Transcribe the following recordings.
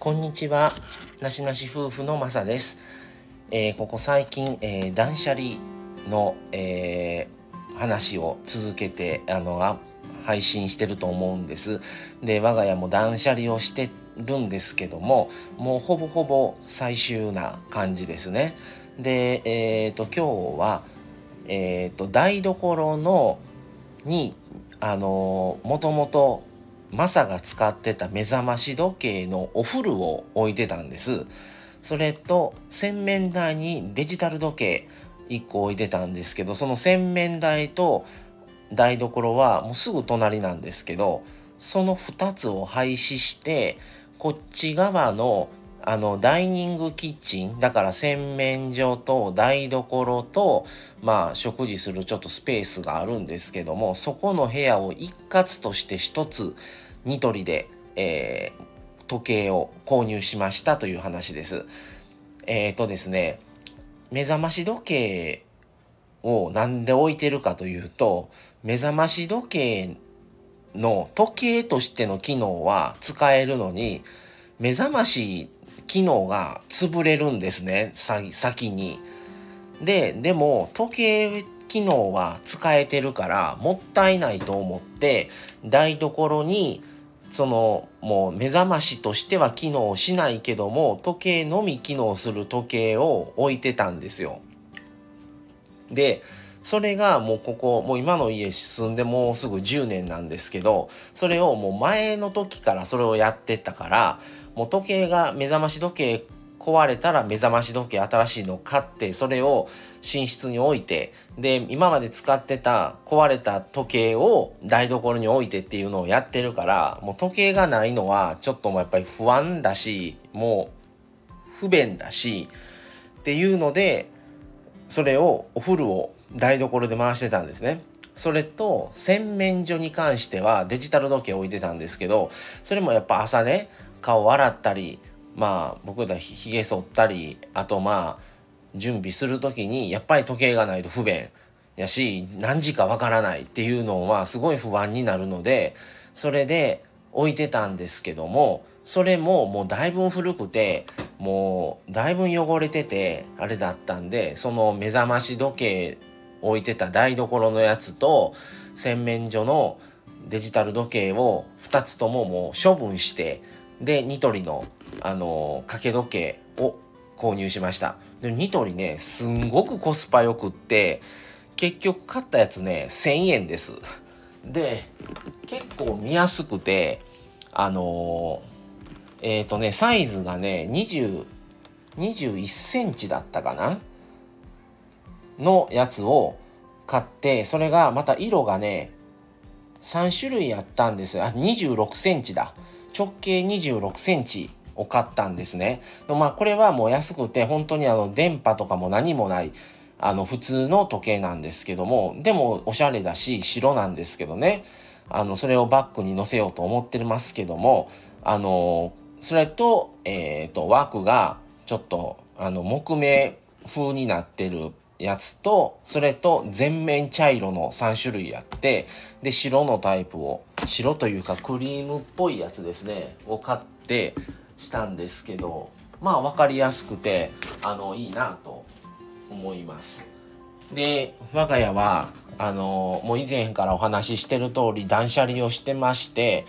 こんにちは。なしなし夫婦のまさです。えー、ここ最近、えー、断捨離の、えー、話を続けて、あの、あ配信してると思うんです。で、我が家も断捨離をしてるんですけども、もうほぼほぼ最終な感じですね。で、えっ、と、今日は、えっ、と、台所の、に、あのもともとマサが使ってた目覚まし時計のお風呂を置いてたんです。それと洗面台にデジタル時計1個置いてたんですけど、その洗面台と台所はもうすぐ隣なんですけど、その2つを廃止して、こっち側のあのダイニングキッチンだから洗面所と台所とまあ食事するちょっとスペースがあるんですけどもそこの部屋を一括として一つニトリで、えー、時計を購入しましたという話です。えっ、ー、とですね目覚まし時計をなんで置いてるかというと目覚まし時計の時計としての機能は使えるのに目覚まし機能が潰れるんですね、先に。で、でも時計機能は使えてるからもったいないと思って台所にそのもう目覚ましとしては機能しないけども時計のみ機能する時計を置いてたんですよ。で、それがもうここ、もう今の家住んでもうすぐ10年なんですけど、それをもう前の時からそれをやってたから、もう時計が目覚まし時計壊れたら目覚まし時計新しいの買ってそれを寝室に置いてで今まで使ってた壊れた時計を台所に置いてっていうのをやってるからもう時計がないのはちょっともやっぱり不安だしもう不便だしっていうのでそれをお風呂を台所で回してたんですね。それと洗面所に関してはデジタル時計置いてたんですけどそれもやっぱ朝ね顔洗ったりまあ僕らひげ剃ったりあとまあ準備する時にやっぱり時計がないと不便やし何時かわからないっていうのはすごい不安になるのでそれで置いてたんですけどもそれももうだいぶ古くてもうだいぶ汚れててあれだったんでその目覚まし時計置いてた台所のやつと洗面所のデジタル時計を2つとももう処分してで、ニトリの、あの、掛け時計を購入しました。で、ニトリね、すんごくコスパ良くって、結局買ったやつね、1000円です。で、結構見やすくて、あの、えっ、ー、とね、サイズがね、20、21センチだったかな？のやつを買って、それがまた色がね、3種類あったんですあ、26センチだ。直径26センチを買ったんですね。まあこれはもう安くて本当にあの電波とかも何もないあの普通の時計なんですけども、でもおしゃれだし白なんですけどね。あの、それをバッグに載せようと思ってますけども、あの、それと、えっ、ー、と、枠がちょっとあの木目風になってるやつと、それと全面茶色の3種類あって、で、白のタイプを白というかクリームっぽいやつですねを買ってしたんですけどまあ分かりやすくてあのいいなと思います。で我が家はあのもう以前からお話ししてる通り断捨離をしてまして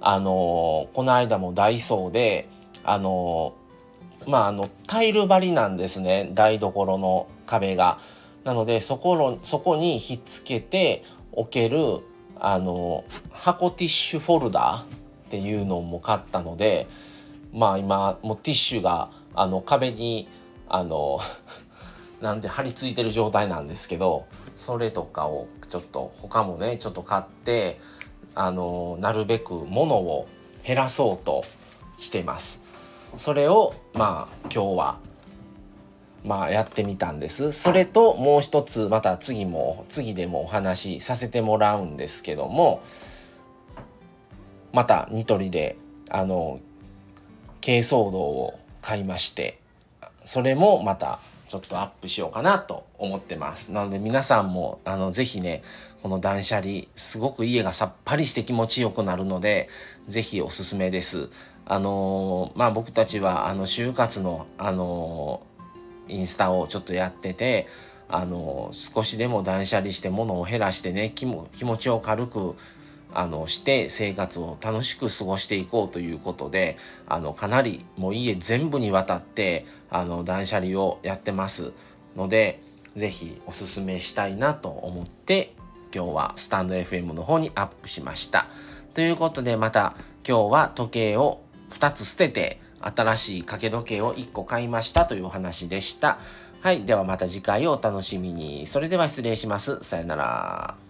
あのこの間もダイソーであのまああのタイル張りなんですね台所の壁が。なのでそこのそこにひっつけて置けるあの箱ティッシュフォルダーっていうのも買ったのでまあ今もうティッシュがあの壁にあの なんで貼り付いてる状態なんですけどそれとかをちょっと他もねちょっと買ってあのなるべく物を減らそうとしてます。それをまあ今日はまあやってみたんです。それともう一つまた次も次でもお話しさせてもらうんですけどもまたニトリであの軽装道を買いましてそれもまたちょっとアップしようかなと思ってます。なので皆さんもあのぜひねこの断捨離すごく家がさっぱりして気持ちよくなるのでぜひおすすめです。あのー、まあ僕たちはあの就活のあのー、インスタをちょっとやってて、あのー、少しでも断捨離して物を減らしてね、気も気持ちを軽くあの、して生活を楽しく過ごしていこうということで、あの、かなりもう家全部にわたって、あの、断捨離をやってますので、ぜひおすすめしたいなと思って、今日はスタンド FM の方にアップしました。ということでまた今日は時計を2つ捨てて新しい掛け時計を1個買いましたというお話でした。はい。ではまた次回をお楽しみに。それでは失礼します。さよなら。